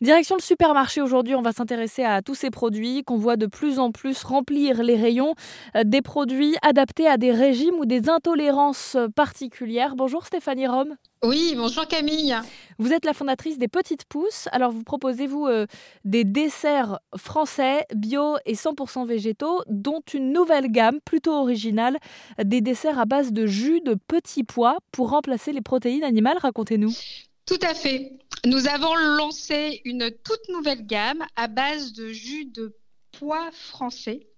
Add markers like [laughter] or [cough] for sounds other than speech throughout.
Direction le supermarché aujourd'hui, on va s'intéresser à tous ces produits qu'on voit de plus en plus remplir les rayons, euh, des produits adaptés à des régimes ou des intolérances particulières. Bonjour Stéphanie Rome. Oui, bonjour Camille. Vous êtes la fondatrice des Petites Pousses. Alors vous proposez-vous euh, des desserts français, bio et 100% végétaux, dont une nouvelle gamme plutôt originale, des desserts à base de jus de petits pois pour remplacer les protéines animales? Racontez-nous. Tout à fait. Nous avons lancé une toute nouvelle gamme à base de jus de pois français.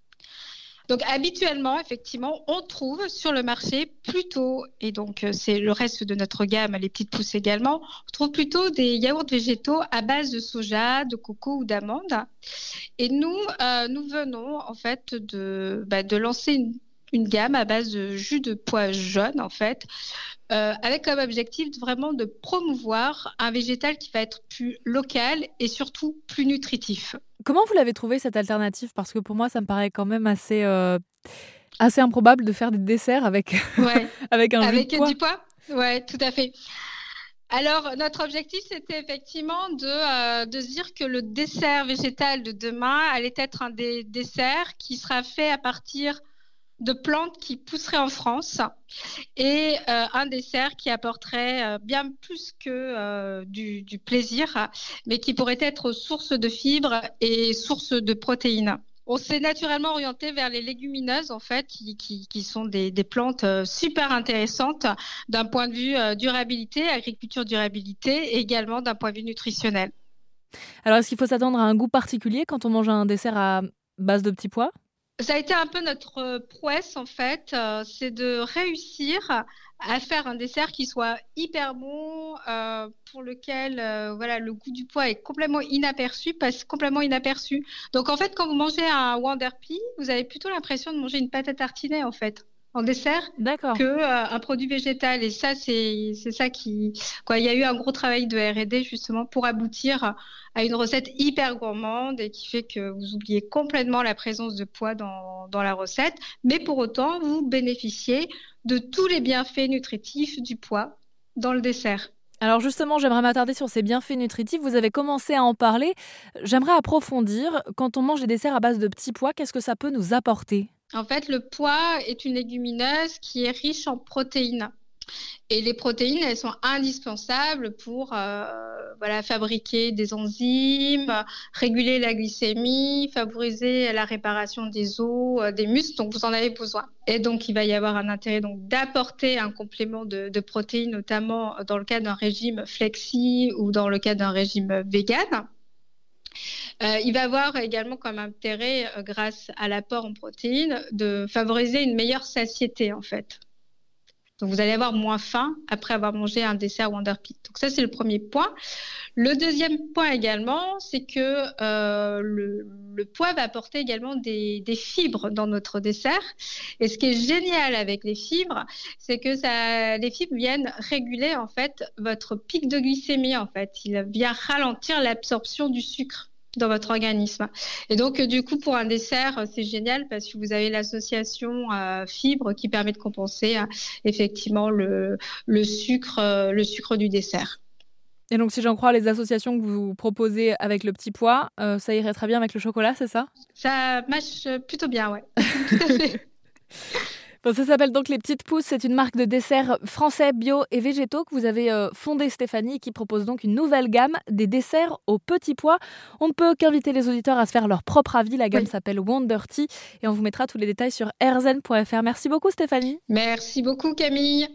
Donc habituellement, effectivement, on trouve sur le marché plutôt, et donc euh, c'est le reste de notre gamme, les petites pousses également, on trouve plutôt des yaourts végétaux à base de soja, de coco ou d'amande. Et nous, euh, nous venons en fait de, bah, de lancer une une gamme à base de jus de pois jaune, en fait, euh, avec comme objectif vraiment de promouvoir un végétal qui va être plus local et surtout plus nutritif. Comment vous l'avez trouvé cette alternative? Parce que pour moi, ça me paraît quand même assez, euh, assez improbable de faire des desserts avec, [laughs] avec un avec jus de pois. du pois? Oui, tout à fait. Alors, notre objectif, c'était effectivement de, euh, de dire que le dessert végétal de demain allait être un des desserts qui sera fait à partir de plantes qui pousseraient en France et euh, un dessert qui apporterait euh, bien plus que euh, du, plaisir, mais qui pourrait être source de fibres et source de protéines. On s'est naturellement orienté vers les légumineuses, en fait, qui, sont des, plantes super intéressantes d'un point de vue durabilité, agriculture durabilité, et également d'un point de vue nutritionnel. Alors, est-ce qu'il faut s'attendre à un goût particulier quand on mange un dessert à base de petits pois? Ça a été un peu notre euh, prouesse en fait, euh, c'est de réussir à faire un dessert qui soit hyper bon, euh, pour lequel voilà le goût du pois est complètement inaperçu, passe complètement inaperçu. Donc en fait, quand vous mangez un Wonder Pea, vous avez plutôt l'impression de manger une pâte à tartiner en fait en dessert que euh, un produit végétal et ça c'est c'est ça qui quoi il y a eu un gros travail de R&D justement pour aboutir à une recette hyper gourmande et qui fait que vous oubliez complètement la présence de poids dans, dans la recette mais pour autant vous bénéficiez de tous les bienfaits nutritifs du pois dans le dessert. Alors justement, j'aimerais m'attarder sur ces bienfaits nutritifs. Vous avez commencé à en parler. J'aimerais approfondir. Quand on mange des desserts à base de petits pois, qu'est-ce que ça peut nous apporter? En fait, le pois est une légumineuse qui est riche en protéines. Et les protéines, elles sont indispensables pour euh, fabriquer des enzymes, réguler la glycémie, favoriser la réparation des os, euh, des muscles. Donc, vous en avez besoin. Et donc, il va y avoir un intérêt donc d'apporter un complément de, de, protéines, notamment dans le cas d'un régime flexi ou dans le cas d'un régime vegan. Euh, il va avoir également comme intérêt, euh, grâce à l'apport en protéines, de favoriser une meilleure satiété en fait. Donc vous allez avoir moins faim après avoir mangé un dessert Wonder Pea. Donc ça c'est le premier point. Le deuxième point également, c'est que euh, le, pois va apporter également des, fibres dans notre dessert. Et ce qui est génial avec les fibres, c'est que ça, les fibres viennent réguler en fait votre pic de glycémie en fait. Il vient ralentir l'absorption du sucre dans votre organisme. Et donc, euh, du coup, pour un dessert, euh, c'est génial parce que vous avez l'association euh, fibre qui permet de compenser effectivement le, le, sucre, le sucre du dessert. Et donc, si j'en crois les associations que vous proposez avec le petit pois, ça irait très bien avec le chocolat, c'est ça? Ça marche plutôt bien, ouais. [laughs] Tout à fait. [laughs] ça s'appelle donc Les Petites Pousses. C'est une marque de desserts français, bio et végétaux que vous avez euh, fondée, Stéphanie, qui propose donc une nouvelle gamme des desserts aux petits pois. On ne peut qu'inviter les auditeurs à se faire leur propre avis. La gamme s'appelle Wonder Tea et on vous mettra tous les détails sur rzen.fr. Merci beaucoup, Stéphanie. Merci beaucoup, Camille.